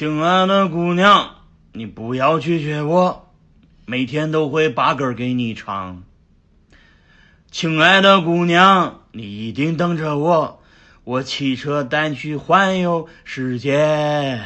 亲爱的姑娘你不要拒绝我每天都会把歌给你唱亲爱的姑娘你一定等着我我骑车带你去环游世界。